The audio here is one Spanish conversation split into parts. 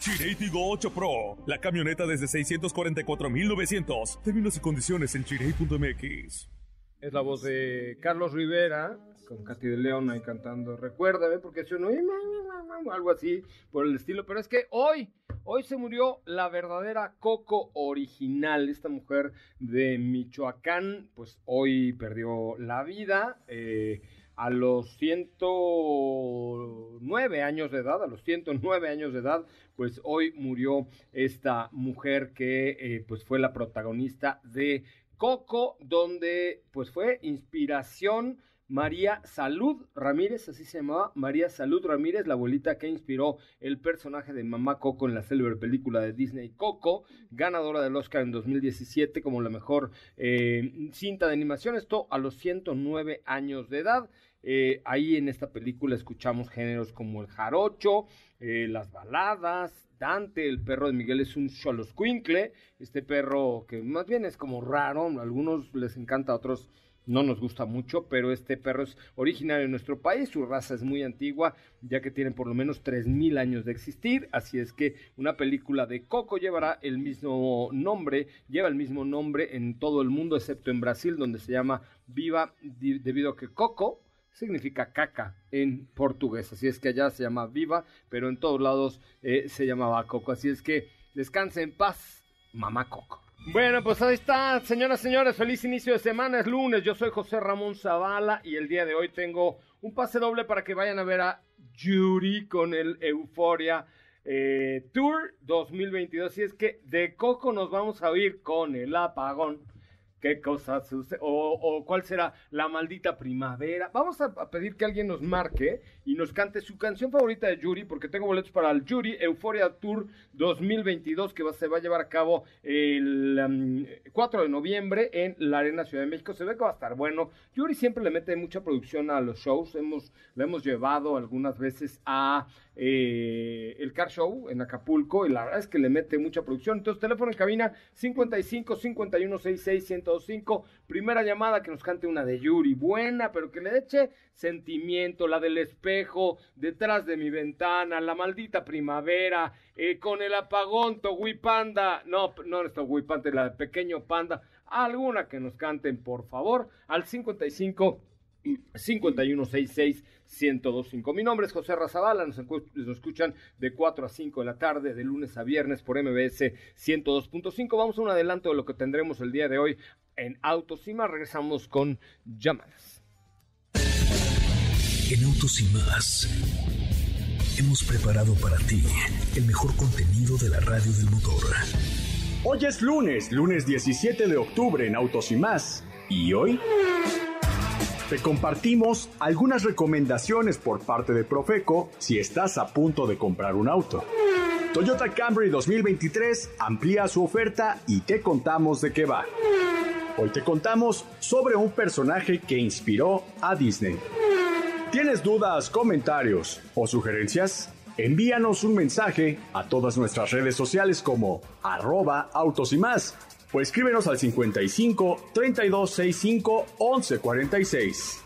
Chirey Tigo 8 Pro, la camioneta desde 644,900. Términos y condiciones en chirey.mx. Es la voz de Carlos Rivera, con Katy de León ahí cantando Recuérdame, porque suena algo así por el estilo. Pero es que hoy, hoy se murió la verdadera Coco original. Esta mujer de Michoacán, pues hoy perdió la vida. Eh, a los 109 años de edad, a los 109 años de edad, pues hoy murió esta mujer que eh, pues fue la protagonista de Coco, donde pues fue inspiración María Salud Ramírez, así se llamaba, María Salud Ramírez, la abuelita que inspiró el personaje de Mamá Coco en la célebre película de Disney Coco, ganadora del Oscar en 2017 como la mejor eh, cinta de animación, esto a los 109 años de edad. Eh, ahí en esta película escuchamos géneros como el jarocho, eh, las baladas, Dante, el perro de Miguel es un choloscuincle, este perro que más bien es como raro, a algunos les encanta, a otros no nos gusta mucho, pero este perro es originario de nuestro país, su raza es muy antigua, ya que tiene por lo menos 3.000 años de existir, así es que una película de Coco llevará el mismo nombre, lleva el mismo nombre en todo el mundo, excepto en Brasil, donde se llama Viva, debido a que Coco, significa caca en portugués. Así es que allá se llama viva, pero en todos lados eh, se llamaba coco. Así es que descanse en paz, mamá coco. Bueno, pues ahí está, señoras señores, feliz inicio de semana, es lunes, yo soy José Ramón Zavala y el día de hoy tengo un pase doble para que vayan a ver a Yuri con el Euforia eh, Tour 2022. Y es que de Coco nos vamos a oír con el apagón qué cosas sucede, o, cuál será la maldita primavera. Vamos a, pedir que alguien nos marque y nos cante su canción favorita de Yuri, porque tengo boletos para el Yuri Euphoria Tour 2022 que se va a llevar a cabo el 4 um, de noviembre en la Arena Ciudad de México. Se ve que va a estar bueno. Yuri siempre le mete mucha producción a los shows. Hemos, lo hemos llevado algunas veces a eh, el Car Show en Acapulco y la verdad es que le mete mucha producción. Entonces, teléfono en cabina 55 51 66 105. Primera llamada que nos cante una de Yuri, buena, pero que le eche sentimiento, la del espejo, detrás de mi ventana, la maldita primavera, eh, con el apagón, Togui Panda. No, no es Togui Panda, la de Pequeño Panda. Alguna que nos canten, por favor, al 55 5166 1025. Mi nombre es José Razabala, nos, escuchan de 4 a 5 de la tarde, de lunes a viernes por MBS 102.5. Vamos a un adelanto de lo que tendremos el día de hoy en Autos y más. Regresamos con llamadas. En Autos y más hemos preparado para ti el mejor contenido de la radio del motor. Hoy es lunes, lunes 17 de octubre en Autos y más. ¿Y hoy? Te compartimos algunas recomendaciones por parte de Profeco si estás a punto de comprar un auto. Toyota Camry 2023 amplía su oferta y te contamos de qué va. Hoy te contamos sobre un personaje que inspiró a Disney. ¿Tienes dudas, comentarios o sugerencias? Envíanos un mensaje a todas nuestras redes sociales como arroba autos y más o escríbenos al 55 3265 1146.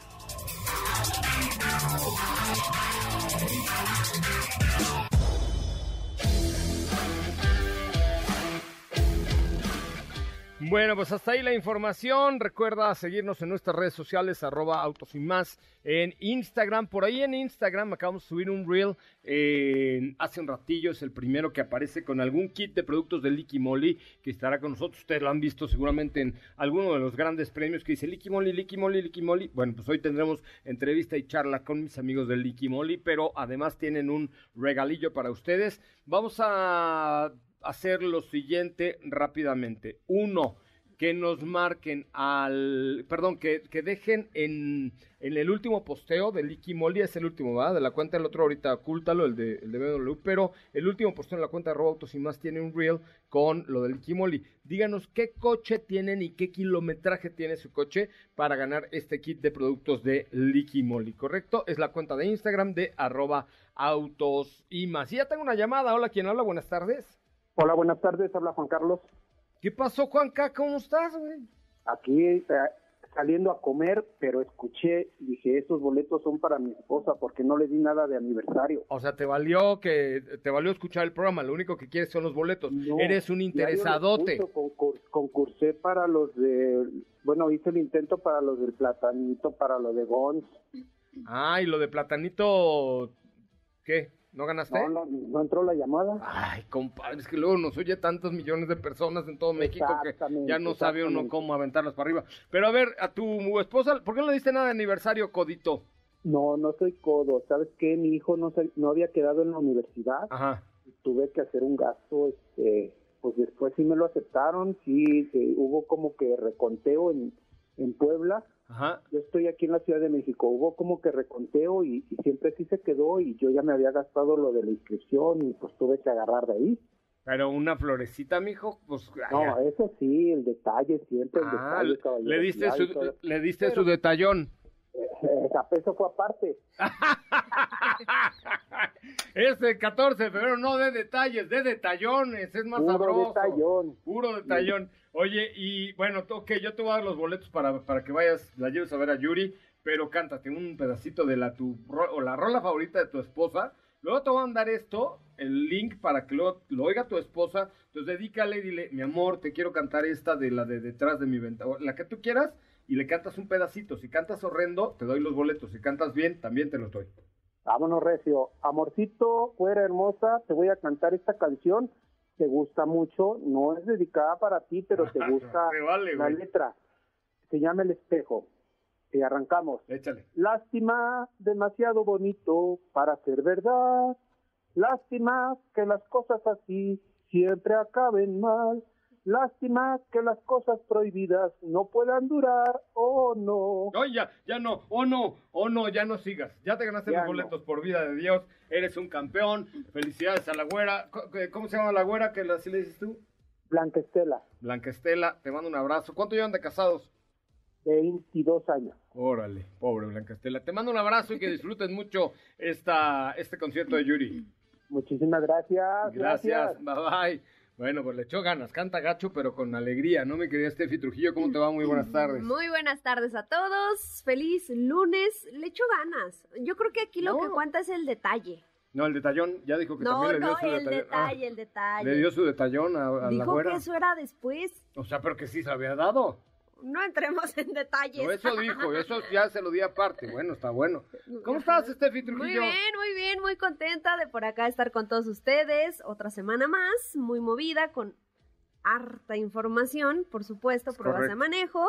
Bueno, pues hasta ahí la información. Recuerda seguirnos en nuestras redes sociales, arroba autos y más, en Instagram. Por ahí en Instagram acabamos de subir un reel eh, hace un ratillo. Es el primero que aparece con algún kit de productos de Licky Molly que estará con nosotros. Ustedes lo han visto seguramente en alguno de los grandes premios que dice Licky Molly, Licky Molly, Licky Molly. Bueno, pues hoy tendremos entrevista y charla con mis amigos de Licky Molly, pero además tienen un regalillo para ustedes. Vamos a hacer lo siguiente rápidamente. Uno, que nos marquen al, perdón, que, que dejen en, en el último posteo de Licky Molly, es el último, ¿verdad? De la cuenta del otro ahorita, ocúltalo, el de, el de BMW, pero el último posteo en la cuenta de Autos y más tiene un reel con lo de Licky Molly. Díganos qué coche tienen y qué kilometraje tiene su coche para ganar este kit de productos de Licky Molly, ¿correcto? Es la cuenta de Instagram de arroba autos y más. Y ya tengo una llamada, hola, ¿quién habla? Buenas tardes. Hola, buenas tardes, habla Juan Carlos. ¿Qué pasó, Juanca? ¿Cómo estás, güey? Aquí eh, saliendo a comer, pero escuché, dije, esos boletos son para mi esposa porque no le di nada de aniversario. O sea, te valió que te valió escuchar el programa, lo único que quieres son los boletos. Eres un interesadote. Concur concursé para los de, bueno, hice el intento para los del platanito, para lo de Gons. Ah, y lo de platanito, ¿qué? ¿No ganaste? No, no, entró la llamada. Ay, compadre, es que luego nos oye tantos millones de personas en todo México que ya no sabe uno cómo aventarlas para arriba. Pero a ver, a tu esposa, ¿por qué no le diste nada de aniversario, Codito? No, no soy codo. ¿Sabes qué? Mi hijo no, no había quedado en la universidad. Ajá. Tuve que hacer un gasto, este, pues después sí me lo aceptaron, sí, hubo como que reconteo en, en Puebla Ajá. Yo estoy aquí en la Ciudad de México. Hubo como que reconteo y, siempre sí se quedó y yo ya me había gastado lo de la inscripción y pues tuve que agarrar de ahí. Pero una florecita, mijo, pues... No, eso sí, el detalle siempre, el ah, detalle, Le diste su, le diste su detallón. Eso fue aparte. Este 14 de febrero no de detalles, de detallones, es más Puro sabroso. Detallón. Puro detallón. Oye, y bueno, ok, yo te voy a dar los boletos para, para que vayas, la lleves a ver a Yuri, pero cántate un pedacito de la tu o la rola favorita de tu esposa. Luego te voy a mandar esto, el link para que lo, lo oiga tu esposa. Entonces dedícale y dile, mi amor, te quiero cantar esta de la de detrás de mi ventana, la que tú quieras, y le cantas un pedacito. Si cantas horrendo, te doy los boletos. Si cantas bien, también te los doy. Vámonos, Recio. Amorcito, fuera hermosa, te voy a cantar esta canción. Te gusta mucho, no es dedicada para ti, pero te gusta la letra. Se llama El Espejo. Y arrancamos. Échale. Lástima, demasiado bonito para ser verdad. Lástima que las cosas así siempre acaben mal. Lástima que las cosas prohibidas no puedan durar, oh no. Oye, ya, ya no, oh no, oh no, ya no sigas. Ya te ganaste los boletos por vida de Dios. Eres un campeón. Felicidades a la güera. ¿Cómo se llama la güera que así le dices tú? Blanca Estela. Blanca Estela, te mando un abrazo. ¿Cuánto llevan de casados? 22 años. Órale, pobre Blanca Estela. Te mando un abrazo y que disfruten mucho esta, este concierto de Yuri. Muchísimas gracias. Gracias, bye bye. Bueno, pues le echó ganas, canta gacho, pero con alegría, ¿no? Me quería Steffi Trujillo, ¿cómo te va? Muy buenas tardes. Muy buenas tardes a todos, feliz lunes, le echó ganas. Yo creo que aquí lo que cuenta es el detalle. No, el detallón, ya dijo que también le dio no, su el detallón. detalle, el detalle. Le dio su detallón a, a dijo la güera. que eso era después. O sea, pero que sí se había dado. No entremos en detalles. No, eso dijo, eso ya se lo di aparte. Bueno, está bueno. ¿Cómo estás, Steffi Trujillo? Muy bien, muy bien, muy contenta de por acá estar con todos ustedes. Otra semana más, muy movida, con harta información, por supuesto, pruebas de manejo.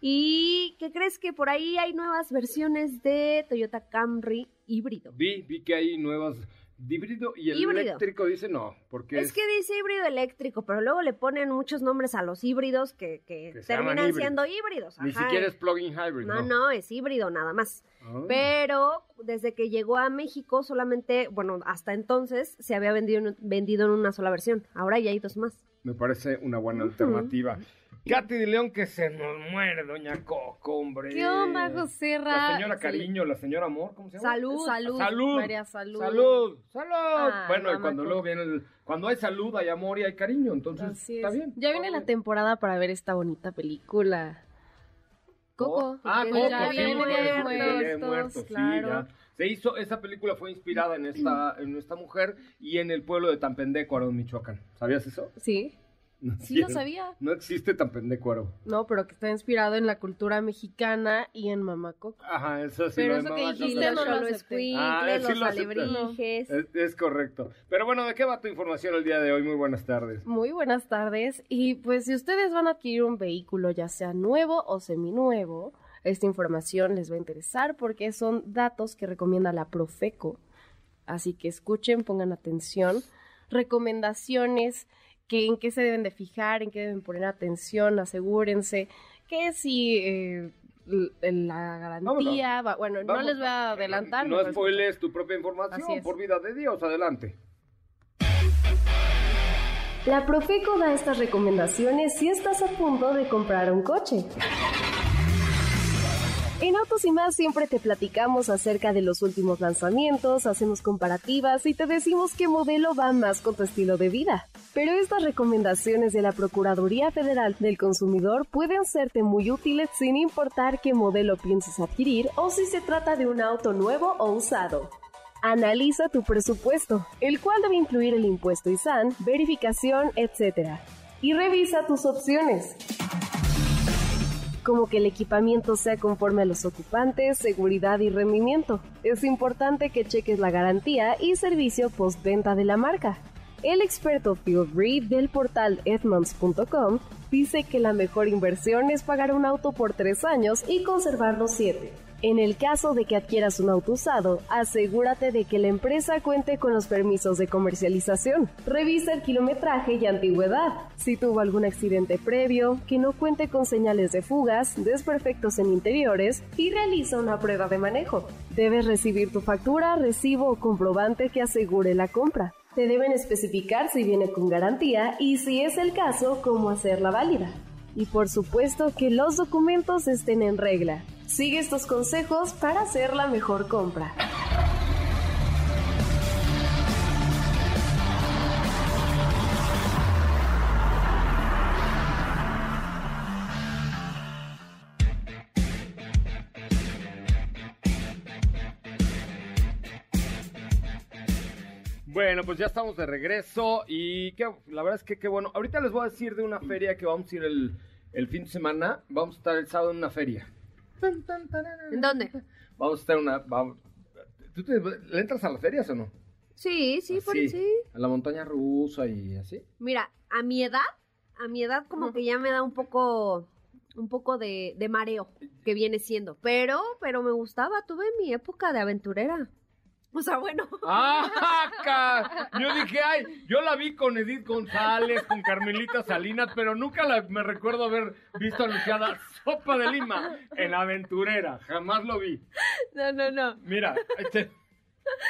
¿Y qué crees que por ahí hay nuevas versiones de Toyota Camry híbrido? Vi, vi que hay nuevas híbrido y el eléctrico dice no, porque es, que dice híbrido eléctrico, pero luego le ponen muchos nombres a los híbridos que, terminan siendo híbridos. Ni siquiera es plug-in hybrid. No, no, es híbrido nada más. Ah. Pero desde que llegó a México solamente, bueno, hasta entonces se había vendido, vendido en una sola versión. Ahora ya hay dos más me parece una buena alternativa. Katy de León, que se nos muere, doña Coco, hombre. ¿Qué onda, José La señora Cariño, la señora Amor, ¿cómo se llama? Salud. Salud. Salud. María Salud. Salud. Salud. bueno, y cuando luego viene el, cuando hay salud, hay amor y hay cariño, entonces está bien. Ya viene la temporada para ver esta bonita película. Coco. ah, Coco, ya sí, viene muertos, muertos, claro. Se hizo, esa película fue inspirada en esta, en esta mujer y en el pueblo de Tampendeco, Michoacán. ¿Sabías eso? Sí. Sí, lo sabía. No existe tan pendecuaro. No, pero que está inspirado en la cultura mexicana y en Mamacoco. Ajá, eso sí. Pero eso que dijiste no lo ah, los alebrijes. Es, es, correcto. Pero bueno, ¿de qué va tu información el día de hoy? Muy buenas tardes. Muy buenas tardes. Y pues si ustedes van a adquirir un vehículo, ya sea nuevo o seminuevo, esta información les va a interesar porque son datos que recomienda la Profeco. Así que escuchen, pongan atención. Recomendaciones que, en qué se deben de fijar, en qué deben poner atención, asegúrense que si eh, la garantía, bueno, no les voy a adelantar. No spoiles tu propia información, por vida de Dios, adelante. La Profeco da estas recomendaciones si estás a punto de comprar un coche. En Autos y más siempre te platicamos acerca de los últimos lanzamientos, hacemos comparativas y te decimos qué modelo va más con tu estilo de vida. Pero estas recomendaciones de la Procuraduría Federal del Consumidor pueden serte muy útiles sin importar qué modelo pienses adquirir o si se trata de un auto nuevo o usado. Analiza tu presupuesto, el cual debe incluir el impuesto ISAN, verificación, etc. Y revisa tus opciones como que el equipamiento sea conforme a los ocupantes, seguridad y rendimiento. Es importante que cheques la garantía y servicio postventa de la marca. El experto Phil Reed del portal Edmonds.com dice que la mejor inversión es pagar un auto por tres años y conservarlo siete. En el caso de que adquieras un auto usado, asegúrate de que la empresa cuente con los permisos de comercialización. Revisa el kilometraje y antigüedad. Si tuvo algún accidente previo, que no cuente con señales de fugas, desperfectos en interiores y realiza una prueba de manejo. Debes recibir tu factura, recibo o comprobante que asegure la compra. Te deben especificar si viene con garantía y si es el caso, cómo hacerla válida. Y por supuesto que los documentos estén en regla. Sigue estos consejos para hacer la mejor compra. Bueno, pues ya estamos de regreso y la verdad es que qué bueno. Ahorita les voy a decir de una feria que vamos a ir el, el fin de semana. Vamos a estar el sábado en una feria. ¿En dónde? Vamos a estar una. ¿Tú le entras a las ferias o no? Sí, sí, por sí. A la montaña rusa y así. Mira, a mi edad, a mi edad como que ya me da un poco un poco de, de, mareo que viene siendo. Pero, pero me gustaba, tuve mi época de aventurera. O sea, bueno. ¡Ah! Yo dije, ay, yo la vi con Edith González, con Carmelita Salinas, pero nunca la, me recuerdo haber visto anunciada Sopa de Lima en Aventurera. Jamás lo vi. No, no, no. Mira, este.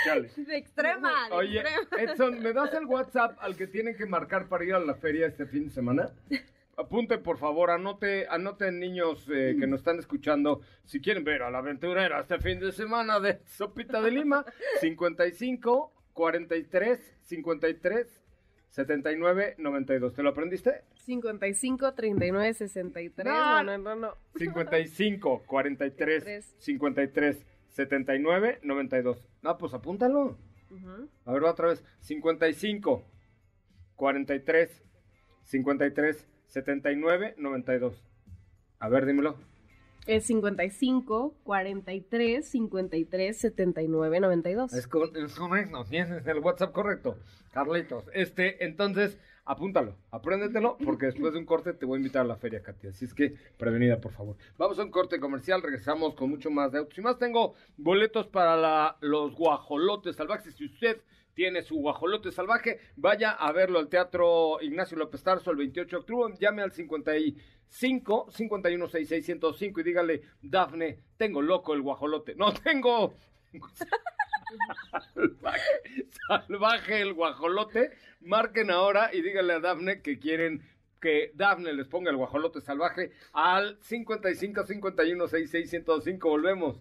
Chale. De extrema. Oye, Edson, ¿me das el WhatsApp al que tienen que marcar para ir a la feria este fin de semana? Apunte, por favor, anote, anoten niños eh, que nos están escuchando, si quieren ver a la aventurera este fin de semana de Sopita de Lima, 55 43 53 79 92. ¿Te lo aprendiste? 55 39 63. No, no, no, no. 55 43 53 79 92. No, pues apúntalo. A ver, otra vez. 55 43 53 79 92. A ver, dímelo. Es 55 43 53 79 92. Es, con, es correcto, tienes el WhatsApp correcto, Carlitos. Este, entonces, apúntalo, apréndetelo, porque después de un corte te voy a invitar a la feria, Katia. Así es que, prevenida, por favor. Vamos a un corte comercial, regresamos con mucho más de autos. Y más tengo boletos para la, los guajolotes salvajes. Si usted tiene su guajolote salvaje. Vaya a verlo al Teatro Ignacio López Tarso el 28 de octubre. Llame al 55 51 6605 y dígale, Dafne, tengo loco el guajolote. No, tengo... salvaje, el guajolote. Marquen ahora y díganle a Dafne que quieren que Dafne les ponga el guajolote salvaje al 55 51 6605. Volvemos.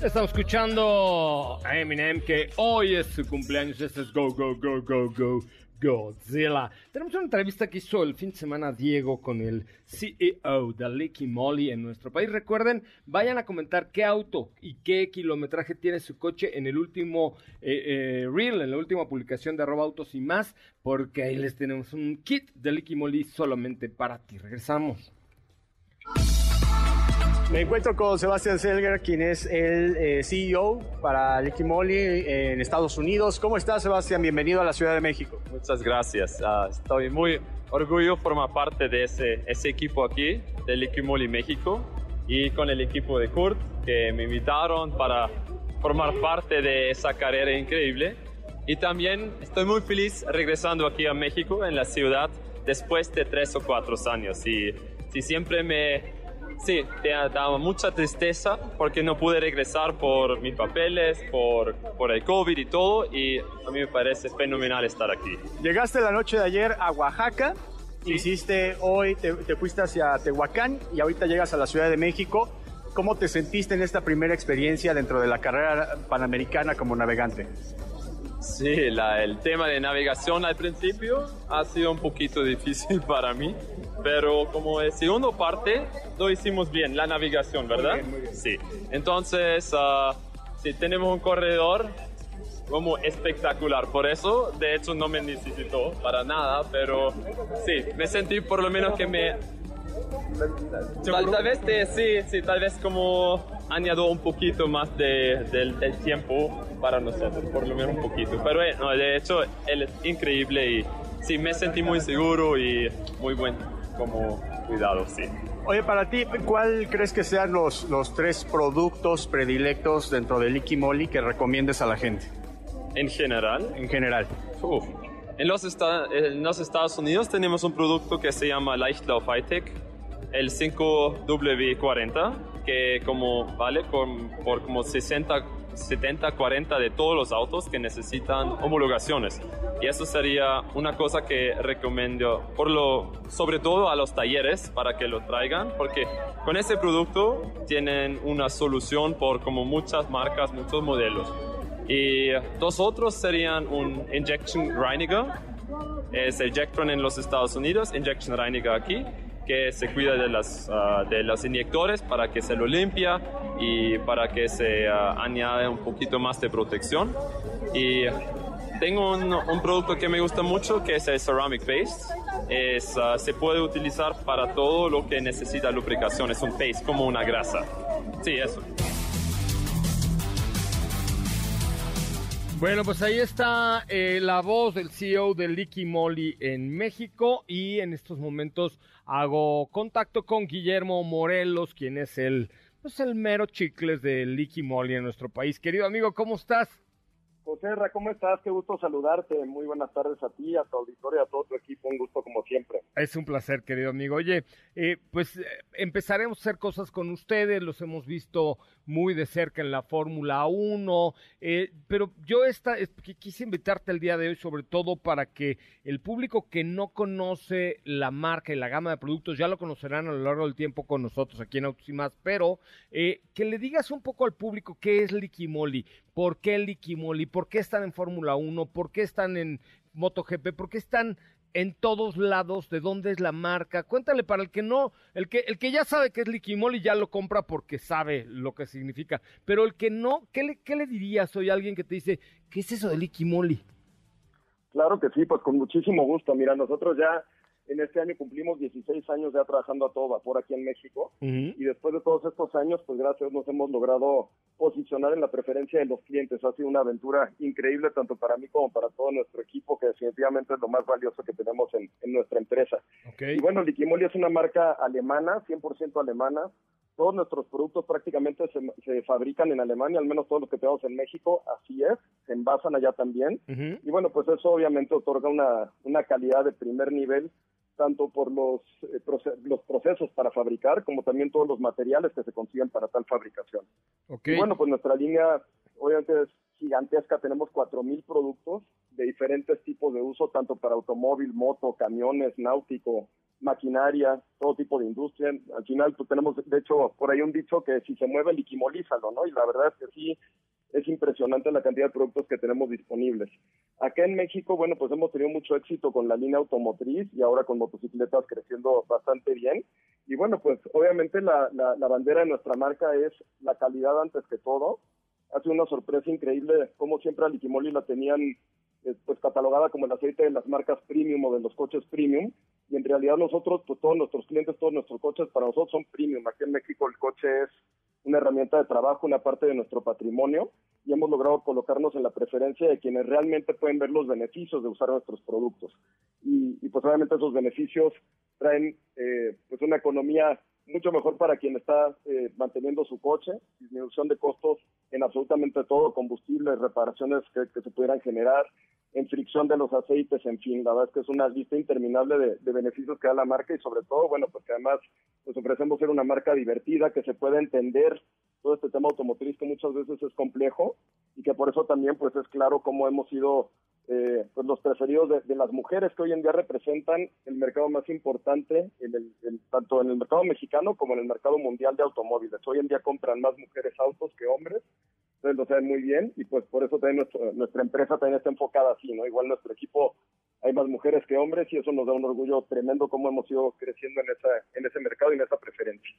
Estamos escuchando a Eminem que hoy es su cumpleaños. Este es Go, Go, Go, Go, Go, Godzilla. Tenemos una entrevista que hizo el fin de semana Diego con el CEO de Licky Molly en nuestro país. Recuerden, vayan a comentar qué auto y qué kilometraje tiene su coche en el último eh, eh, reel, en la última publicación de arroba autos y más, porque ahí les tenemos un kit de Licky Molly solamente para ti. Regresamos. Me encuentro con Sebastián Selger, quien es el eh, CEO para Licky Moly en Estados Unidos. ¿Cómo estás, Sebastián? Bienvenido a la Ciudad de México. Muchas gracias. Uh, estoy muy orgulloso de formar parte de ese, ese equipo aquí, de Licky Moly México, y con el equipo de Kurt, que me invitaron para formar parte de esa carrera increíble. Y también estoy muy feliz regresando aquí a México, en la ciudad, después de tres o cuatro años. Y si siempre me Sí, te ha dado mucha tristeza porque no pude regresar por mis papeles, por, por el COVID y todo, y a mí me parece fenomenal estar aquí. Llegaste la noche de ayer a Oaxaca, hiciste hoy, te, te, fuiste hacia Tehuacán y ahorita llegas a la Ciudad de México. ¿Cómo te sentiste en esta primera experiencia dentro de la carrera panamericana como navegante? Sí, la, el tema de navegación al principio ha sido un poquito difícil para mí, pero como es segundo parte lo hicimos bien, la navegación, ¿verdad? Muy bien, muy bien. Sí, entonces uh, sí, tenemos un corredor como espectacular, por eso de hecho no me necesitó para nada, pero sí, me sentí por lo menos que me... Tal, tal vez de, sí, sí, tal vez como añado un poquito más de, del, del, tiempo para nosotros, por lo menos un poquito. Pero eh, no, de hecho, él es increíble y sí, me sentí muy seguro y muy buen como cuidado, sí. Oye, para ti, ¿cuál crees que sean los, los tres productos predilectos dentro de Licky Moly que recomiendes a la gente? En general. En general. Uf. En, los en los Estados Unidos tenemos un producto que se llama Leichtlauf Hightech, el 5W40, que como vale con, por como 60, 70, 40 de todos los autos que necesitan homologaciones. Y eso sería una cosa que recomiendo, por lo, sobre todo a los talleres, para que lo traigan, porque con ese producto tienen una solución por como muchas marcas, muchos modelos. Y dos otros serían un Injection Reiniger, es Ejectron en los Estados Unidos, Injection Reiniger aquí, que se cuida de, las, uh, de los inyectores para que se lo limpia y para que se uh, añade un poquito más de protección. Y tengo un, un, producto que me gusta mucho que es el Ceramic Paste. Es, uh, se puede utilizar para todo lo que necesita lubricación. Es un paste como una grasa. Sí, eso. Bueno, pues ahí está eh, la voz del CEO de Licky Moly en México y en estos momentos hago contacto con Guillermo Morelos, quien es el, pues el mero chicles de Licky Moly en nuestro país. Querido amigo, ¿cómo estás? José ¿cómo estás? Qué gusto saludarte. Muy buenas tardes a ti, a tu auditorio, a todo tu equipo. Un gusto como siempre. Es un placer, querido amigo. Oye, eh, pues eh, empezaremos a hacer cosas con ustedes. Los hemos visto muy de cerca en la Fórmula 1. Eh, pero yo esta, quise invitarte el día de hoy sobre todo para que el público que no conoce la marca y la gama de productos ya lo conocerán a lo largo del tiempo con nosotros aquí en Autos y Más. Pero eh, que le digas un poco al público qué es Licky Moly, por qué Licky Moly, por qué están en Fórmula 1, por qué están en MotoGP, por qué están en todos lados, de dónde es la marca. Cuéntale para el que no, el que, el que ya sabe que es Licky Moly ya lo compra porque sabe lo que significa. Pero el que no, ¿qué le, qué le dirías hoy a alguien que te dice, ¿qué es eso de Licky Moly? Claro que sí, pues con muchísimo gusto. Mira, nosotros ya en este año cumplimos 16 años ya trabajando a todo vapor aquí en México uh -huh. y después de todos estos años, pues gracias a Dios nos hemos logrado posicionar en la preferencia de los clientes. Ha sido una aventura increíble tanto para mí como para todo nuestro equipo, que definitivamente es lo más valioso que tenemos en, en nuestra empresa. Okay. Y bueno, Liquimoli es una marca alemana, 100% alemana. Todos nuestros productos prácticamente se, se, fabrican en Alemania, al menos todos los que tenemos en México, así es, se envasan allá también. Uh -huh. Y bueno, pues eso obviamente otorga una, una calidad de primer nivel tanto por los, eh, los procesos para fabricar como también todos los materiales que se consiguen para tal fabricación. Okay. Y bueno, pues nuestra línea obviamente es gigantesca, tenemos 4.000 productos de diferentes tipos de uso, tanto para automóvil, moto, camiones, náutico, maquinaria, todo tipo de industria. Al final pues tenemos, de hecho, por ahí un dicho que si se mueve, liquimolízalo, ¿no? Y la verdad es que sí, es impresionante la cantidad de productos que tenemos disponibles. Acá en México, bueno, pues hemos tenido mucho éxito con la línea automotriz y ahora con motocicletas creciendo bastante bien. Y bueno, pues obviamente la, la, la bandera de nuestra marca es la calidad antes que todo. Ha sido una sorpresa increíble, como siempre a Liquimoli la tenían pues catalogada como el aceite de las marcas premium o de los coches premium. y en realidad nosotros, pues todos nuestros clientes, todos nuestros coches para nosotros son premium. Aquí en México el coche es una herramienta de trabajo, una parte de nuestro patrimonio y hemos logrado colocarnos en la preferencia de quienes realmente pueden ver los beneficios de usar nuestros productos. Y, y pues obviamente esos beneficios traen eh, pues una economía mucho mejor para quien está eh, manteniendo su coche, disminución de costos en absolutamente todo, combustibles, reparaciones que, que, se pudieran generar, en fricción de los aceites, en fin, la verdad es que es una lista interminable de, de beneficios que da la marca y sobre todo, bueno, pues que además nos ofrecemos ser una marca divertida, que se pueda entender todo este tema automotriz que muchas veces es complejo y que por eso también pues es claro cómo hemos sido eh, pues los preferidos de, de, las mujeres que hoy en día representan el mercado más importante en el, en, tanto en el mercado mexicano como en el mercado mundial de automóviles. Hoy en día compran más mujeres autos que hombres, ustedes lo saben muy bien y pues por eso también nuestro, nuestra empresa también está enfocada así, ¿no? Igual nuestro equipo hay más mujeres que hombres y eso nos da un orgullo tremendo cómo hemos ido creciendo en esa en ese mercado y en esa preferencia.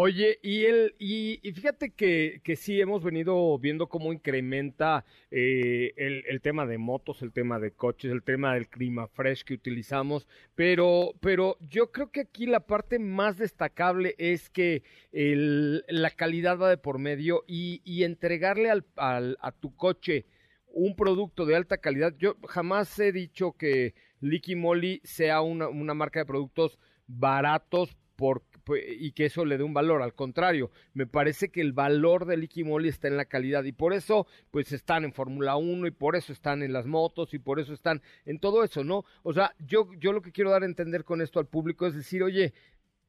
Oye, y el, y, y fíjate que, que, sí hemos venido viendo cómo incrementa eh, el, el, tema de motos, el tema de coches, el tema del clima fresh que utilizamos, pero, pero yo creo que aquí la parte más destacable es que el, la calidad va de por medio y, y entregarle al, al, a tu coche un producto de alta calidad. Yo jamás he dicho que Licky Moly sea una, una marca de productos baratos por, y que eso le dé un valor. Al contrario, me parece que el valor del Ikimoli está en la calidad y por eso pues están en Fórmula 1 y por eso están en las motos y por eso están en todo eso, ¿no? O sea, yo, yo lo que quiero dar a entender con esto al público es decir, oye,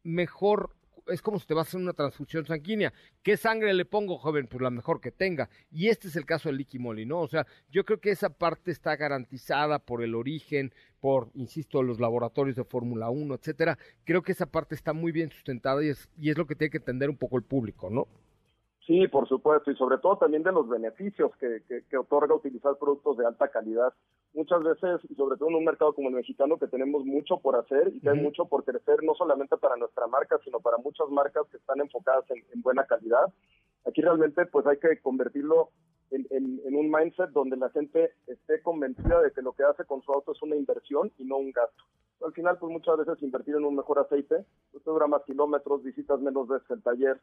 mejor es como si te vas a hacer una transfusión sanguínea. ¿Qué sangre le pongo, joven? Pues la mejor que tenga. Y este es el caso del Liqui Moly, ¿no? O sea, yo creo que esa parte está garantizada por el origen, por, insisto, los laboratorios de Fórmula 1, etcétera. Creo que esa parte está muy bien sustentada y es, y es lo que tiene que entender un poco el público, ¿no? Sí, por supuesto, y sobre todo también de los beneficios que, que, que, otorga utilizar productos de alta calidad. Muchas veces, y sobre todo en un mercado como el mexicano, que tenemos mucho por hacer y que hay mucho por crecer, no solamente para nuestra marca, sino para muchas marcas que están enfocadas en, en buena calidad. Aquí realmente pues hay que convertirlo en, en, en, un mindset donde la gente esté convencida de que lo que hace con su auto es una inversión y no un gasto. Al final, pues muchas veces invertir en un mejor aceite, pues te dura más kilómetros, visitas menos veces el taller,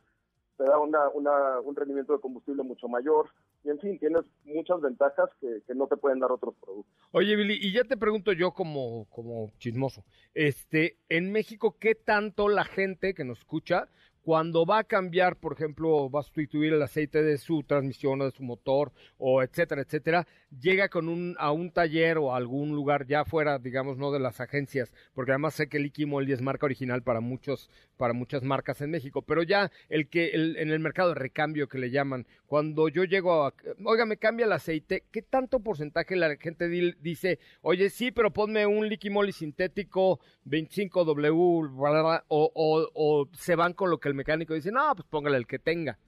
te da una, una, un rendimiento de combustible mucho mayor y en fin, tienes muchas ventajas que, que, no te pueden dar otros productos. Oye, Billy, y ya te pregunto yo como, como chismoso, este, en México, ¿qué tanto la gente que nos escucha cuando va a cambiar, por ejemplo, va a sustituir el aceite de su transmisión o de su motor, o etcétera, etcétera, llega con un, a un taller o a algún lugar ya fuera, digamos, no de las agencias, porque además sé que el Ikimoli es marca original para muchos, para muchas marcas en México, pero ya el que, el, en el mercado de recambio que le llaman, cuando yo llego a, oiga, me cambia el aceite, ¿qué tanto porcentaje la gente dice, oye, sí, pero ponme un Likimoli sintético 25W, o, o, o se van con lo que el mecánico dice, no, pues póngale el que tenga.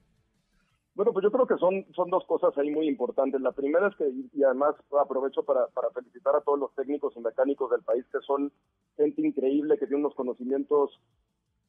Bueno, pues yo creo que son, son dos cosas ahí muy importantes. La primera es que, y además aprovecho para, para felicitar a todos los técnicos y mecánicos del país, que son gente increíble, que tiene unos conocimientos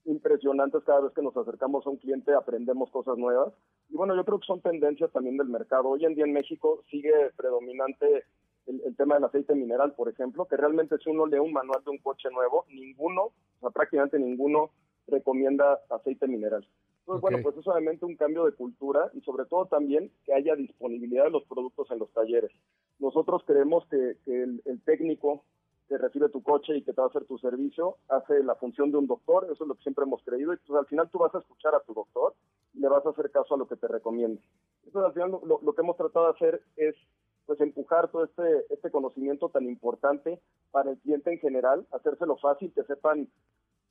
impresionantes cada vez que nos acercamos a un cliente, aprendemos cosas nuevas. Y bueno, yo creo que son tendencias también del mercado. Hoy en día en México sigue predominante el, tema del aceite mineral, por ejemplo, que realmente si uno lee un manual de un coche nuevo, ninguno, o sea, prácticamente ninguno recomienda aceite mineral. Entonces, okay. bueno, pues es obviamente un cambio de cultura y sobre todo también que haya disponibilidad de los productos en los talleres. Nosotros creemos que, que el, el, técnico que recibe tu coche y que te va a hacer tu servicio hace la función de un doctor, eso es lo que siempre hemos creído, y pues al final tú vas a escuchar a tu doctor y le vas a hacer caso a lo que te recomiende. Entonces al final lo, lo que hemos tratado de hacer es pues empujar todo este, este conocimiento tan importante para el cliente en general, hacérselo fácil, que sepan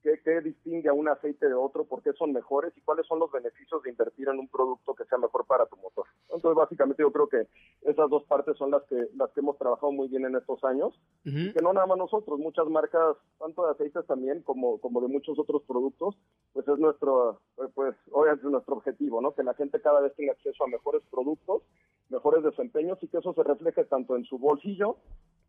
qué, qué, distingue a un aceite de otro, por qué son mejores y cuáles son los beneficios de invertir en un producto que sea mejor para tu motor. Entonces, básicamente yo creo que esas dos partes son las que las que hemos trabajado muy bien en estos años, uh -huh. y que no nada más nosotros, muchas marcas, tanto de aceites también como, como de muchos otros productos, pues es nuestro, pues obviamente es nuestro objetivo, ¿no? Que la gente cada vez tenga acceso a mejores productos, mejores desempeños y que eso se refleje tanto en su bolsillo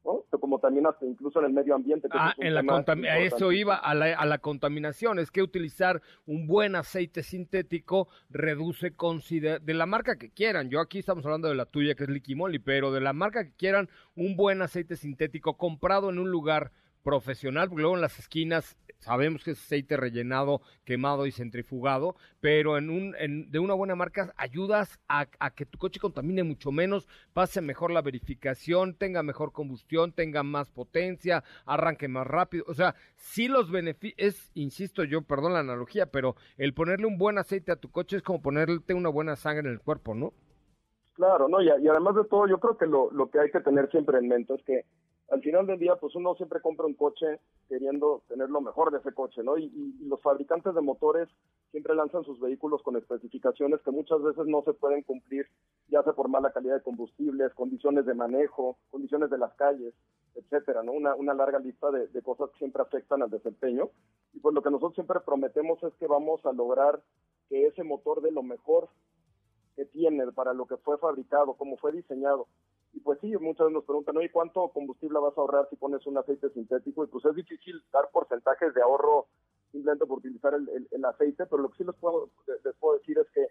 ¿no? como también hasta incluso en el medio ambiente. Que ah, en la a eso iba, a la, a la, contaminación. Es que utilizar un buen aceite sintético reduce de la marca que quieran. Yo aquí estamos hablando de la tuya, que es Liquimoli, pero de la marca que quieran, un buen aceite sintético comprado en un lugar profesional, porque luego en las esquinas sabemos que es aceite rellenado, quemado y centrifugado, pero en un, en, de una buena marca ayudas a, que tu coche contamine mucho menos, pase mejor la verificación, tenga mejor combustión, tenga más potencia, arranque más rápido. O sea, sí los beneficios, insisto yo, perdón la analogía, pero el ponerle un buen aceite a tu coche es como ponerle una buena sangre en el cuerpo, ¿no? Claro, no, y, y además de todo, yo creo que lo, lo que hay que tener siempre en mente es que al final del día, pues uno siempre compra un coche queriendo tener lo mejor de ese coche, ¿no? Y, los fabricantes de motores siempre lanzan sus vehículos con especificaciones que muchas veces no se pueden cumplir, ya sea por mala calidad de combustibles, condiciones de manejo, condiciones de las calles, etcétera, ¿no? Una, larga lista de, de cosas que siempre afectan al desempeño. Y pues lo que nosotros siempre prometemos es que vamos a lograr que ese motor de lo mejor que tiene para lo que fue fabricado, como fue diseñado, y pues sí, muchas veces nos preguntan, oye, ¿cuánto combustible vas a ahorrar si pones un aceite sintético? Y pues es difícil dar porcentajes de ahorro simplemente por utilizar el, el, aceite, pero lo que sí les puedo, decir es que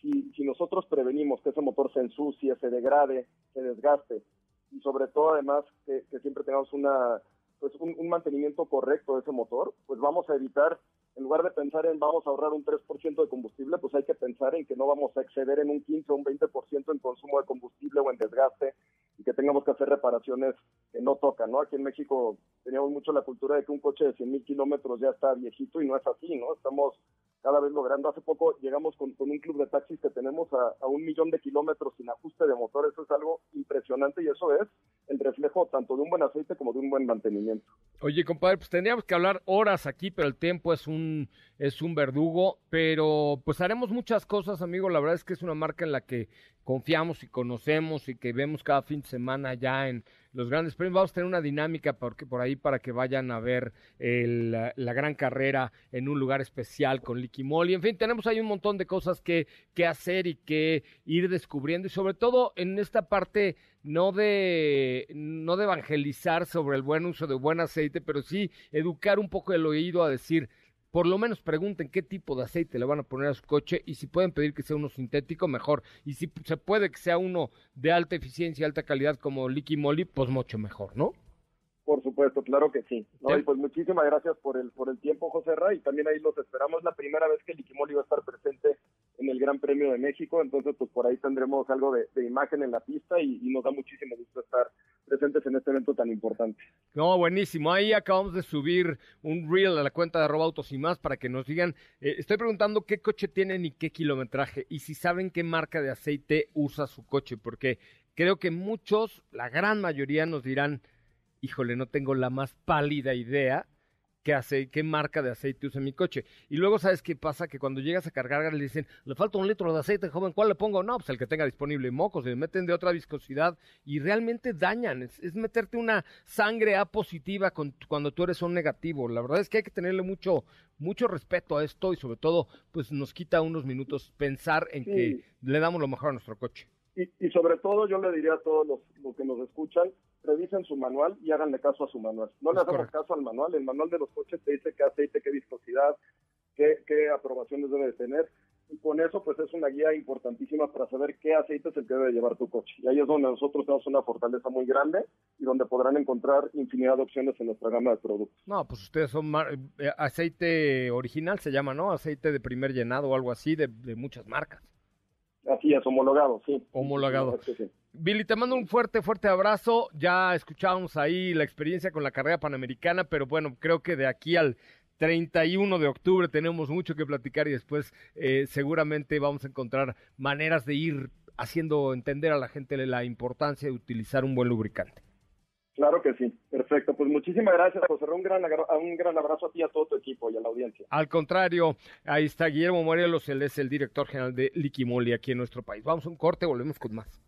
si, si nosotros prevenimos que ese motor se ensucie, se degrade, se desgaste, y sobre todo además que, siempre tengamos una pues un, mantenimiento correcto de ese motor, pues vamos a evitar, en lugar de pensar en vamos a ahorrar un 3% de combustible, pues hay que pensar en que no vamos a exceder en un 15 o un 20% en consumo de combustible o en desgaste y que tengamos que hacer reparaciones que no tocan, ¿no? Aquí en México teníamos mucho la cultura de que un coche de 100 mil kilómetros ya está viejito y no es así, ¿no? Estamos cada vez logrando. Hace poco llegamos con, con un club de taxis que tenemos a, un millón de kilómetros sin ajuste de motor. Eso es algo impresionante y eso es el reflejo tanto de un buen aceite como de un buen mantenimiento. Oye, compadre, pues tendríamos que hablar horas aquí, pero el tiempo es un, es un verdugo. Pero pues haremos muchas cosas, amigo. La verdad es que es una marca en la que confiamos y conocemos y que vemos cada fin de semana ya en los grandes premios. Vamos a tener una dinámica porque, por ahí para que vayan a ver la, gran carrera en un lugar especial con Licky Molly. En fin, tenemos ahí un montón de cosas que, que hacer y que ir descubriendo y sobre todo en esta parte no de, no de evangelizar sobre el buen uso de buen aceite, pero sí educar un poco el oído a decir, por lo menos pregunten qué tipo de aceite le van a poner a su coche y si pueden pedir que sea uno sintético, mejor. Y si se puede que sea uno de alta eficiencia alta calidad como Licky Moly, pues mucho mejor, ¿no? Por supuesto, claro que sí. ¿no? Y pues muchísimas gracias por el por el tiempo, José Ra, y también ahí los esperamos. La primera vez que Licky Moly va a estar presente en el Gran Premio de México, entonces pues por ahí tendremos algo de, de imagen en la pista y, y, nos da muchísimo gusto estar presentes en este evento tan importante. No, buenísimo. Ahí acabamos de subir un reel a la cuenta de arroba autos y más para que nos digan, eh, estoy preguntando qué coche tienen y qué kilometraje y si saben qué marca de aceite usa su coche, porque creo que muchos, la gran mayoría nos dirán, híjole, no tengo la más pálida idea qué, hace, qué marca de aceite usa mi coche. Y luego, ¿sabes qué pasa? Que cuando llegas a cargar, le dicen, le falta un litro de aceite, joven, ¿cuál le pongo? No, pues el que tenga disponible mocos, le meten de otra viscosidad y realmente dañan. Es, es meterte una sangre A positiva con, cuando tú eres un negativo. La verdad es que hay que tenerle mucho, mucho respeto a esto y sobre todo, pues nos quita unos minutos pensar en sí. que le damos lo mejor a nuestro coche. Y, y, sobre todo yo le diría a todos los, los que nos escuchan, revisen su manual y háganle caso a su manual. No le hagamos caso al manual, el manual de los coches te dice qué aceite, qué viscosidad, qué, qué aprobaciones debe de tener. Y con eso, pues es una guía importantísima para saber qué aceite es el que debe llevar tu coche. Y ahí es donde nosotros tenemos una fortaleza muy grande y donde podrán encontrar infinidad de opciones en nuestra gama de productos. No, pues ustedes son eh, aceite original, se llama, ¿no? Aceite de primer llenado o algo así, de, de muchas marcas. Así es, homologado, sí. Homologado. Sí, sí. Billy, te mando un fuerte, fuerte abrazo. Ya escuchábamos ahí la experiencia con la carrera panamericana, pero bueno, creo que de aquí al 31 de octubre tenemos mucho que platicar y después eh, seguramente vamos a encontrar maneras de ir haciendo entender a la gente la importancia de utilizar un buen lubricante. Claro que sí, perfecto. Pues muchísimas gracias, José. Un gran, un gran abrazo a ti, a todo tu equipo y a la audiencia. Al contrario, ahí está Guillermo Morelos, él es el director general de Liquimoli aquí en nuestro país. Vamos a un corte, volvemos con más.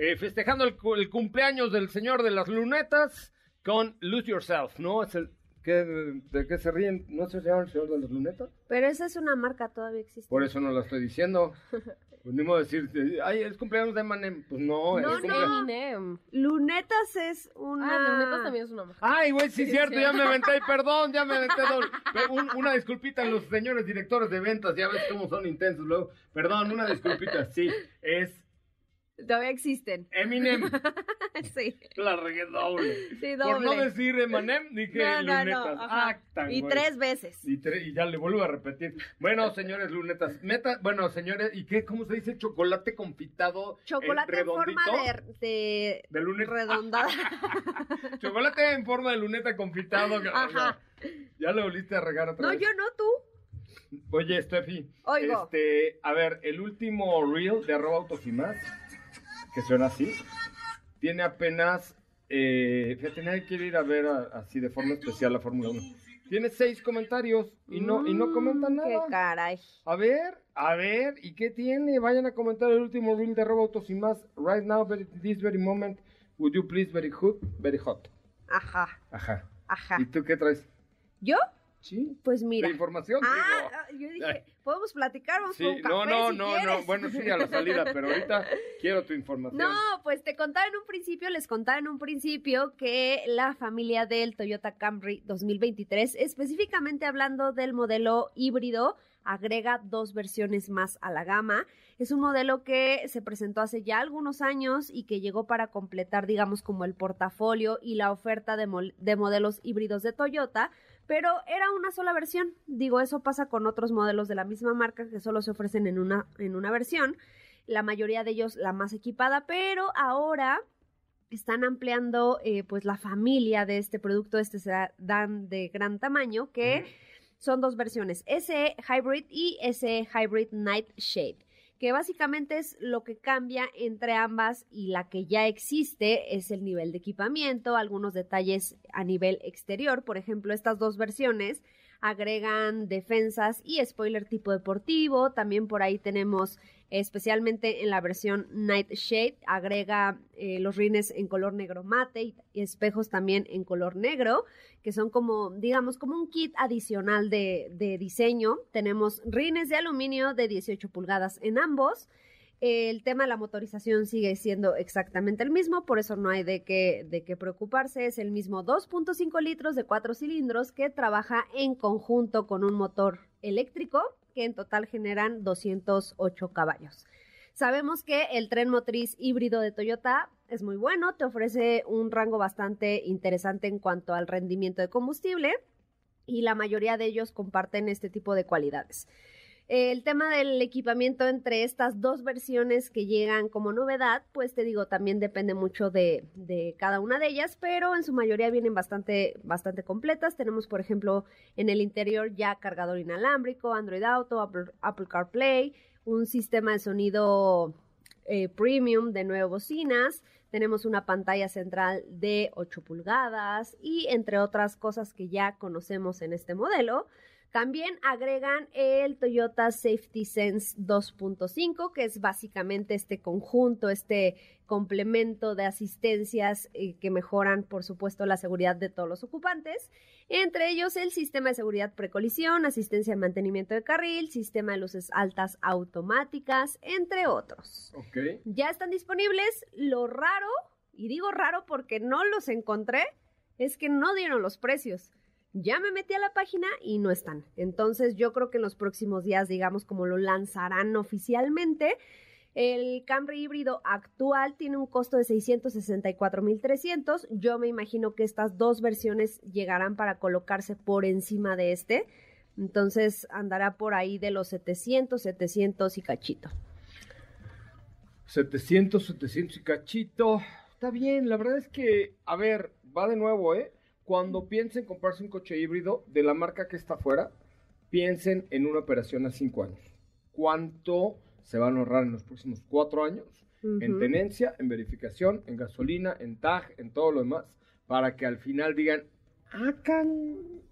eh, festejando el, el, cumpleaños del señor de las lunetas con Lose Yourself, ¿no? Es el ¿Qué, ¿De qué se ríen? ¿No se llama el señor de las lunetas? Pero esa es una marca, todavía existe. Por eso no lo estoy diciendo. Pues ni modo decir, ay, es cumpleaños de Emanem. Pues no, No, es no. cumpleaños. Eminem. Lunetas es una... Ah, Lunetas también es una marca. Ay, güey, sí, cierto, ya me aventé, perdón, ya me aventé. un- una disculpita a los señores directores de ventas, ya ves cómo son intensos luego. Perdón, una disculpita, sí, es Todavía existen. Eminem, sí, la regué doble. sí, Por no doble. decir Emanem, dije No, no, no, lunetas. Ah, tan Y güey. tres veces. Y, tre- y ya le vuelvo a repetir. Bueno, señores lunetas, meta, bueno, señores, ¿y qué? ¿Cómo se dice? Chocolate confitado. eh, Chocolate en forma de, de De luneta. redondada. Chocolate en forma de luneta confitado. Ajá. Ya le volviste a regar otra No, vez. yo no, tú. Oye, Steffi. Oigo. Este, a ver, el último reel de arroba autos y más, que suena así, tiene apenas, eh, fíjate, nadie quiere ir a ver a- así de forma especial la Fórmula 1. Tiene seis comentarios y no, y no comenta Mm, nada. Qué caray. A ver, a ver, ¿y qué tiene? Vayan a comentar el último reel de arroba autos y más. Right now, this very moment, would you please very hot, very hot. Ajá, Ajá. ajá. ¿Y tú qué traes? ¿Yo? Sí. Pues mira. De información, Ah, digo. yo dije, podemos platicar, vamos Sí, por un café no, no, si no, quieres. no. Bueno, sí, a la salida, pero ahorita quiero tu información. No, pues te contaba en un principio, les contaba en un principio que la familia del Toyota Camry 2023, específicamente hablando del modelo híbrido, agrega dos versiones más a la gama. Es un modelo que se presentó hace ya algunos años y que llegó para completar, digamos, como el portafolio y la oferta de, de modelos híbridos de Toyota, pero era una sola versión. Digo, eso pasa con otros modelos de la misma marca que solo se ofrecen en una, en una versión. La mayoría de ellos la más equipada, pero ahora están ampliando eh, pues la familia de este producto, este sedán de gran tamaño, que son dos versiones, SE Hybrid y SE Hybrid Nightshade que básicamente es lo que cambia entre ambas y la que ya existe es el nivel de equipamiento, algunos detalles a nivel exterior, por ejemplo, estas dos versiones agregan defensas y spoiler tipo deportivo, también por ahí tenemos especialmente en la versión Nightshade, agrega eh, los rines en color negro mate y, espejos también en color negro, que son como, digamos, como un kit adicional de diseño. Tenemos rines de aluminio de 18 pulgadas en ambos. El tema de la motorización sigue siendo exactamente el mismo, por eso no hay de qué, de qué preocuparse. Es el mismo 2.5 litros de 4 cilindros que trabaja en conjunto con un motor eléctrico que en total generan 208 caballos. Sabemos que el tren motriz híbrido de Toyota es muy bueno, te ofrece un rango bastante interesante en cuanto al rendimiento de combustible y la mayoría de ellos comparten este tipo de cualidades. El tema del equipamiento entre estas dos versiones que llegan como novedad, pues te digo, también depende mucho de, cada una de ellas, pero en su mayoría vienen bastante, bastante completas. Tenemos, por ejemplo, en el interior ya cargador inalámbrico, Android Auto, Apple, Apple CarPlay, un sistema de sonido eh, premium de nueve bocinas, tenemos una pantalla central de 8 pulgadas y entre otras cosas que ya conocemos en este modelo. También agregan el Toyota Safety Sense 2.5, que es básicamente este conjunto, este complemento de asistencias eh, que mejoran, por supuesto, la seguridad de todos los ocupantes. Entre ellos, el sistema de seguridad precolisión, asistencia de mantenimiento de carril, sistema de luces altas automáticas, entre otros. Okay. Ya están disponibles. Lo raro, y digo raro porque no los encontré, es que no dieron los precios. Ya me metí a la página y no están. Entonces yo creo que en los próximos días, digamos, como lo lanzarán oficialmente, el Camry híbrido actual tiene un costo de 664.300. Yo me imagino que estas dos versiones llegarán para colocarse por encima de este. Entonces andará por ahí de los 700, 700 y cachito. 700, 700 y cachito. Está bien, la verdad es que, a ver, va de nuevo, ¿eh? Cuando piensen comprarse un coche híbrido de la marca que está afuera, piensen en una operación a cinco años. ¿Cuánto se van a ahorrar en los próximos cuatro años? Uh -huh. En tenencia, en verificación, en gasolina, en TAG, en todo lo demás, para que al final digan, ah, can...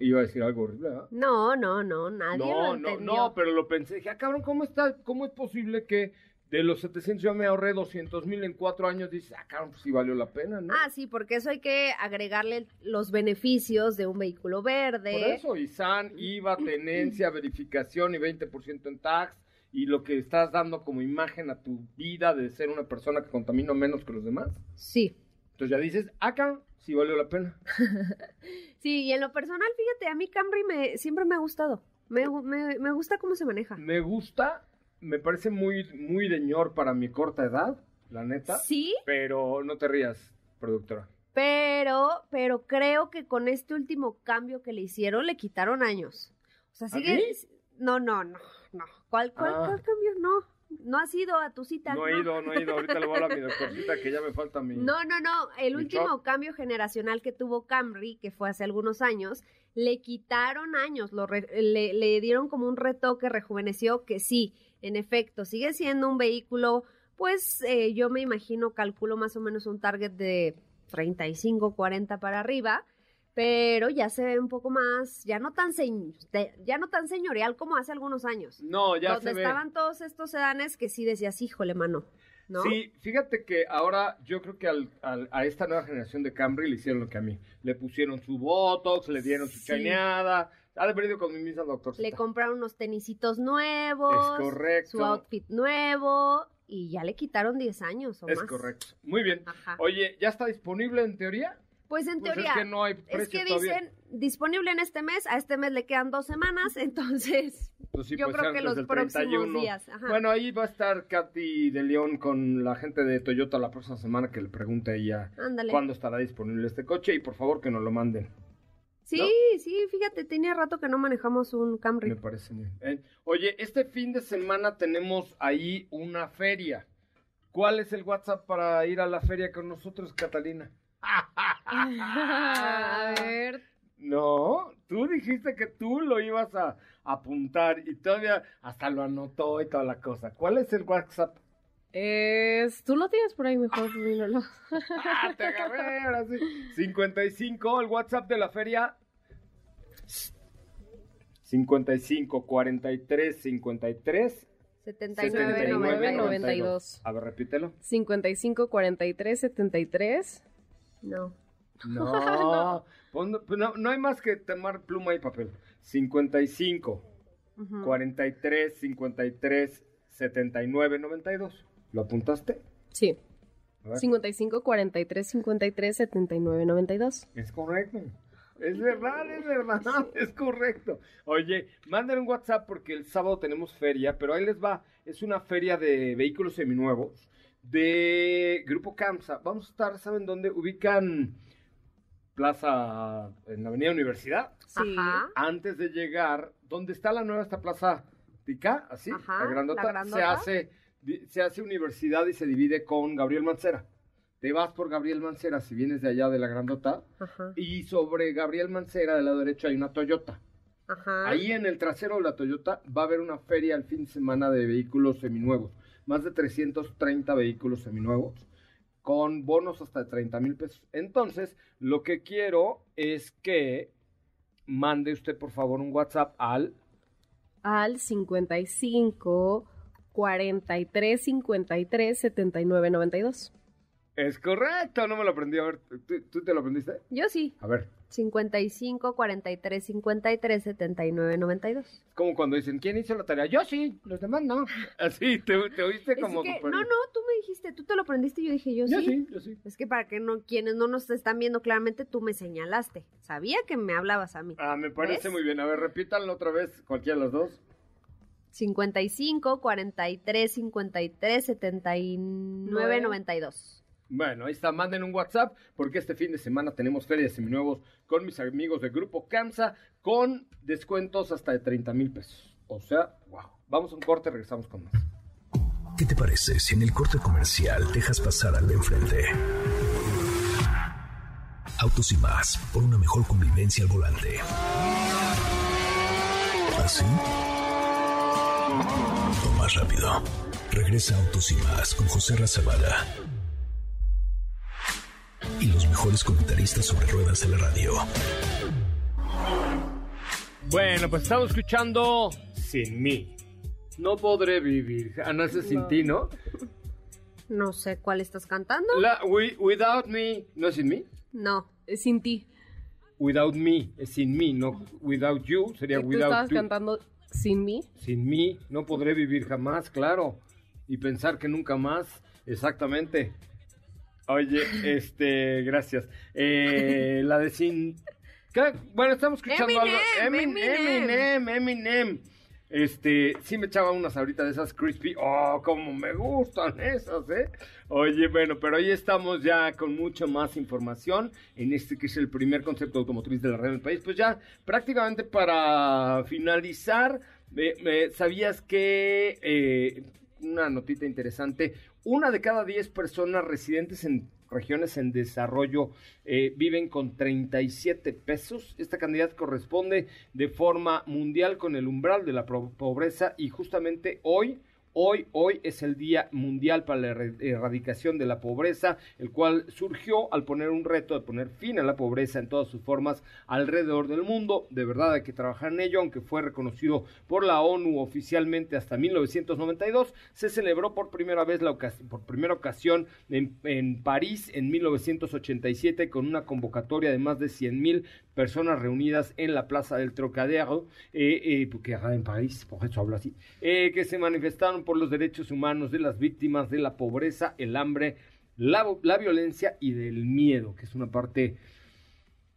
Iba a decir algo horrible, ¿verdad? No, no, no, nadie no, lo entendió. No, no, pero lo pensé, dije, ah, cabrón, ¿cómo está? ¿Cómo es posible que de los 700 yo me ahorré 200 mil en cuatro años, dices, ah, cabrón, pues sí valió la pena, ¿no? Ah, sí, porque eso hay que agregarle los beneficios de un vehículo verde. Por eso, ISAN, IVA, tenencia, verificación y 20% en tax, y lo que estás dando como imagen a tu vida de ser una persona que contamina menos que los demás. Sí. Entonces ya dices, acá sí valió la pena. sí, y en lo personal, fíjate, a mí Camry me, siempre me ha gustado. Me, me, me gusta cómo se maneja. Me gusta me parece muy, muy deñor para mi corta edad, la neta. Sí. Pero no te rías, productora. Pero, pero creo que con este último cambio que le hicieron, le quitaron años. O sea, sigue. No, no, no, no. ¿Cuál, cuál, ah. cuál cambio? No. No has ido a tu cita. No, he ido, no he ido. Ahorita le voy a hablar a mi doctorcita que ya me falta mi. No, no, no. El último cambio generacional que tuvo Camry, que fue hace algunos años, le quitaron años. Lo le, le dieron como un retoque, rejuveneció, que sí en efecto, sigue siendo un vehículo, pues eh, yo me imagino, calculo más o menos un target de 35, 40 para arriba, pero ya se ve un poco más, ya no tan ya no tan señorial como hace algunos años. No, ya donde estaban todos estos sedanes que sí decías, híjole, mano. ¿No? Sí, fíjate que ahora yo creo que a esta nueva generación de Camry le hicieron lo que a mí. Le pusieron su Botox, le dieron su sí. Ha de con mi misma doctor. Le compraron unos tenisitos nuevos. Es correcto. Su outfit nuevo. Y ya le quitaron 10 años o es más. Es correcto. Muy bien. Oye, ¿ya está disponible en teoría? Pues en pues teoría. Es que no hay Es que dicen disponible en este mes, a este mes le quedan dos semanas, entonces pues sí, yo creo que los próximos días. Bueno, ahí va a estar Katy de León con la gente de Toyota la próxima semana que le pregunte a ella cuándo estará disponible este coche y por favor que nos lo manden. Sí, sí, fíjate, tenía rato que no manejamos un Camry. Me parece bien. Eh, oye, este fin de semana tenemos ahí una feria. ¿Cuál es el WhatsApp para ir a la feria con nosotros, Catalina? a ver. No, tú dijiste que tú lo ibas a apuntar y todavía hasta lo anotó y toda la cosa. ¿Cuál es el WhatsApp? Es, tú lo tienes por ahí mejor, ah, te agarré, ahora sí. 55, el WhatsApp de la feria. 55 43 53 79, 99 92. A ver, repítelo. 55 43 73. No. No, pues no, no hay más que tomar pluma y papel. 55 43 53 79 92. ¿Lo apuntaste? Sí. 55 43 53 79 92. Es correcto. Es verdad, es verdad, es correcto. Oye, manden un WhatsApp porque el sábado tenemos feria, pero ahí les va. Es una feria de vehículos seminuevos de Grupo Camsa. Vamos a estar, ¿saben dónde? Ubican Plaza en la Avenida Universidad. Sí. Antes de llegar, ¿dónde está la nueva esta plaza? Tica, así, la, grandota, la grandota, se hace se hace universidad y se divide con Gabriel Mancera. Te vas por Gabriel Mancera si vienes de allá de la Grandota. Y sobre Gabriel Mancera, del lado derecho, hay una Toyota. Ahí en el trasero de la Toyota va a haber una feria el fin de semana de vehículos seminuevos. Más de 330 vehículos seminuevos con bonos hasta de 30 mil pesos. Entonces, lo que quiero es que mande usted, por favor, un WhatsApp al... Al 55 43 53 79 92. Es correcto, no me lo aprendí. A ver, ¿tú, te lo aprendiste? Yo sí. A ver. 55 43 53 79 92. Es como cuando dicen, ¿quién hizo la tarea? Yo sí, los demás no. Así, te, oíste como. no, no, tú me dijiste, tú te lo aprendiste y yo dije, yo, yo sí. Yo sí, Es que para que no, quienes no nos están viendo claramente, tú me señalaste. Sabía que me hablabas a mí. Ah, me parece muy bien. A ver, repítanlo otra vez, cualquiera de los dos. 55 43 53 79 92. Bueno, ahí está, manden un WhatsApp porque este fin de semana tenemos ferias seminuevos con mis amigos del grupo CAMSA con descuentos hasta de 30 mil pesos. O sea, wow. Vamos a un corte, regresamos con más. ¿Qué te parece si en el corte comercial dejas pasar al de enfrente? Autos y más, por una mejor convivencia al volante. ¿Así? O más rápido. Regresa Autos y más con José Razabala. Y los mejores comentaristas sobre ruedas de la radio. Bueno, pues estamos escuchando Sin mí. No podré vivir. Ana, ese sin ti, ¿no? No sé cuál estás cantando. La, we- without me. ¿No es sin mí? No. Es sin ti. Without me. Es sin mí, no without you. Sería Tú without estabas you. cantando sin mí. Sin mí no podré vivir jamás, claro. Y pensar que nunca más, exactamente. Oye, este, gracias. Eh, la de sin... ¿Qué? Bueno, estamos escuchando algo. Eminem, Eminem, Eminem, Eminem. Este, sí me echaba unas ahorita de esas crispy. Oh, como me gustan esas, ¿eh? Oye, bueno, pero hoy estamos ya con mucha más información en este que es el primer concepto automotriz de la red del país. Pues ya prácticamente para finalizar, eh, eh, ¿sabías que eh, una notita interesante? Una de cada diez personas residentes en regiones en desarrollo eh, viven con 37 pesos. Esta cantidad corresponde de forma mundial con el umbral de la pobreza y justamente hoy, hoy, hoy es el Día Mundial para la Erradicación de la Pobreza, el cual surgió al poner un reto de poner fin a la pobreza en todas sus formas alrededor del mundo. De verdad hay que trabajar en ello, aunque fue reconocido por la ONU oficialmente hasta 1992, se celebró por primera vez la por primera ocasión en, en París en 1987 con una convocatoria de más de 100 mil personas reunidas en la Plaza del Trocadero, eh, eh, porque era en París, por eso hablo así, eh, que se manifestaron por los derechos humanos de las víctimas de la pobreza, el hambre, la, violencia y del miedo, que es una parte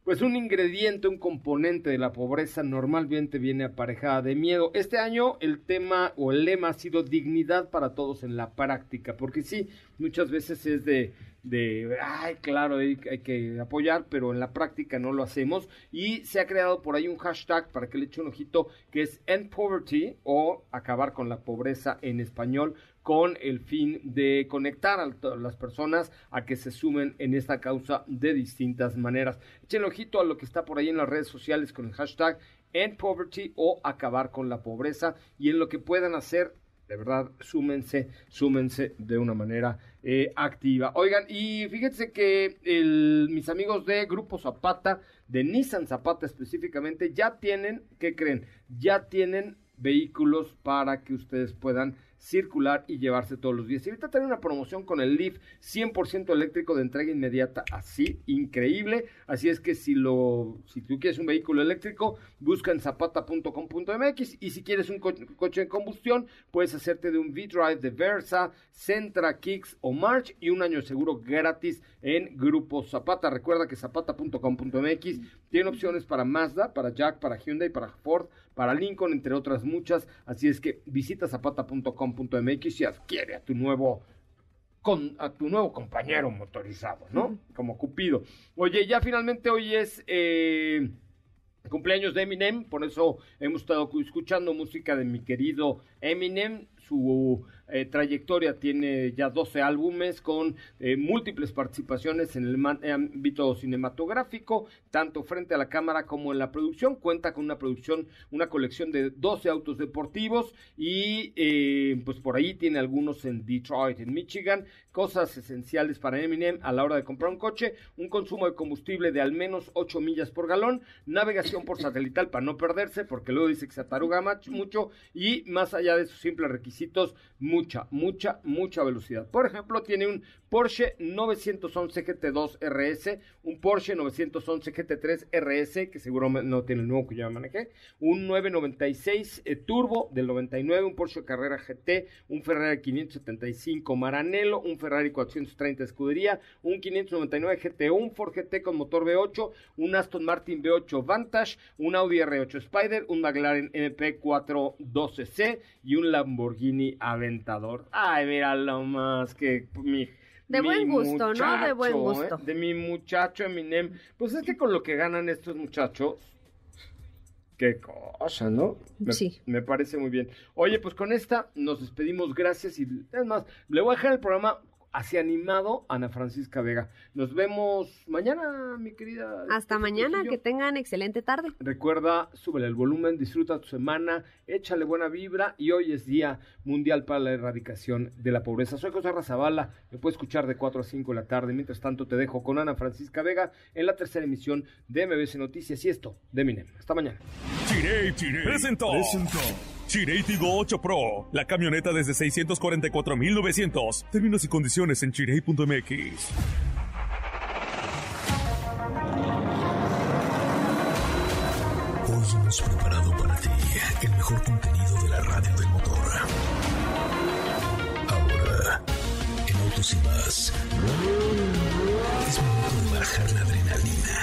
pues un ingrediente, un componente de la pobreza normalmente viene aparejada de miedo. Este año el tema o el lema ha sido dignidad para todos en la práctica, porque sí, muchas veces es de, de ay, claro, hay, que apoyar, pero en la práctica no lo hacemos. Y se ha creado por ahí un hashtag para que le eche un ojito, que es End Poverty o acabar con la pobreza en español con el fin de conectar a las personas a que se sumen en esta causa de distintas maneras. Echen ojito a lo que está por ahí en las redes sociales con el hashtag End Poverty o acabar con la pobreza y en lo que puedan hacer, de verdad, súmense, súmense de una manera eh, activa. Oigan, y fíjense que mis amigos de Grupo Zapata, de Nissan Zapata específicamente, ya tienen, ¿qué creen? Ya tienen vehículos para que ustedes puedan circular y llevarse todos los días. Y ahorita trae una promoción con el Leaf 100% eléctrico de entrega inmediata, así, increíble. Así es que si lo, si tú quieres un vehículo eléctrico, busca en zapata.com.mx y si quieres un co- coche de combustión, puedes hacerte de un V-Drive de Versa, Centra, Kicks o March y un año de seguro gratis en Grupo Zapata. Recuerda que zapata.com.mx tiene opciones para Mazda, para Jack, para Hyundai, para Ford, para Lincoln, entre otras muchas. Así es que visita zapata.com.mx y adquiere a tu nuevo con a tu nuevo compañero motorizado, ¿no? Como Cupido. Oye, ya finalmente hoy es eh, cumpleaños de Eminem, por eso hemos estado cu- escuchando música de mi querido Eminem. Su eh, trayectoria tiene ya 12 álbumes con eh, múltiples participaciones en el ámbito cinematográfico, tanto frente a la cámara como en la producción. Cuenta con una producción, una colección de 12 autos deportivos y eh, pues por ahí tiene algunos en Detroit, en Michigan. Cosas esenciales para Eminem a la hora de comprar un coche, un consumo de combustible de al menos 8 millas por galón, navegación por satelital para no perderse, porque luego dice que se ataruga mucho y más allá de sus simples requisitos, mucha, mucha, mucha velocidad. Por ejemplo, tiene un Porsche 911 GT2 RS, un Porsche 911 GT3 RS, que seguro no tiene el nuevo que yo manejé, un 996 eh, Turbo del 99, un Porsche Carrera GT, un Ferrari 575 Maranello, un Ferrari 430 Escudería, un 599 GT, un Ford GT con motor V8, un Aston Martin V8 Vantage, un Audi R8 Spider, un McLaren MP412C y un Lamborghini Aventador. Ay, mira lo más que mi De mi buen gusto, ¿no? De buen muchacho, gusto. ¿eh? De mi muchacho Eminem. Pues es que con lo que ganan estos muchachos, qué cosa, ¿no? Me, Sí. Me parece muy bien. Oye, pues con esta nos despedimos, gracias. Y es más, le voy a dejar el programa así animado Ana Francisca Vega. Nos vemos mañana, mi querida. Hasta mañana, Trujillo. que tengan excelente tarde. Recuerda, súbele el volumen, disfruta tu semana, échale buena vibra y hoy es Día Mundial para la Erradicación de la Pobreza. Soy José Razabala, me puedes escuchar de 4 a 5 de la tarde. Mientras tanto, te dejo con Ana Francisca Vega en la tercera emisión de MBC Noticias y esto de Minem. Hasta mañana. Chiré, presentó. Chireitigo 8 Pro, la camioneta desde 644,900. Términos y condiciones en chirei.mx. Hoy hemos preparado para ti el mejor contenido de la radio del motor. Ahora, en Autos y más, es momento de bajar la adrenalina,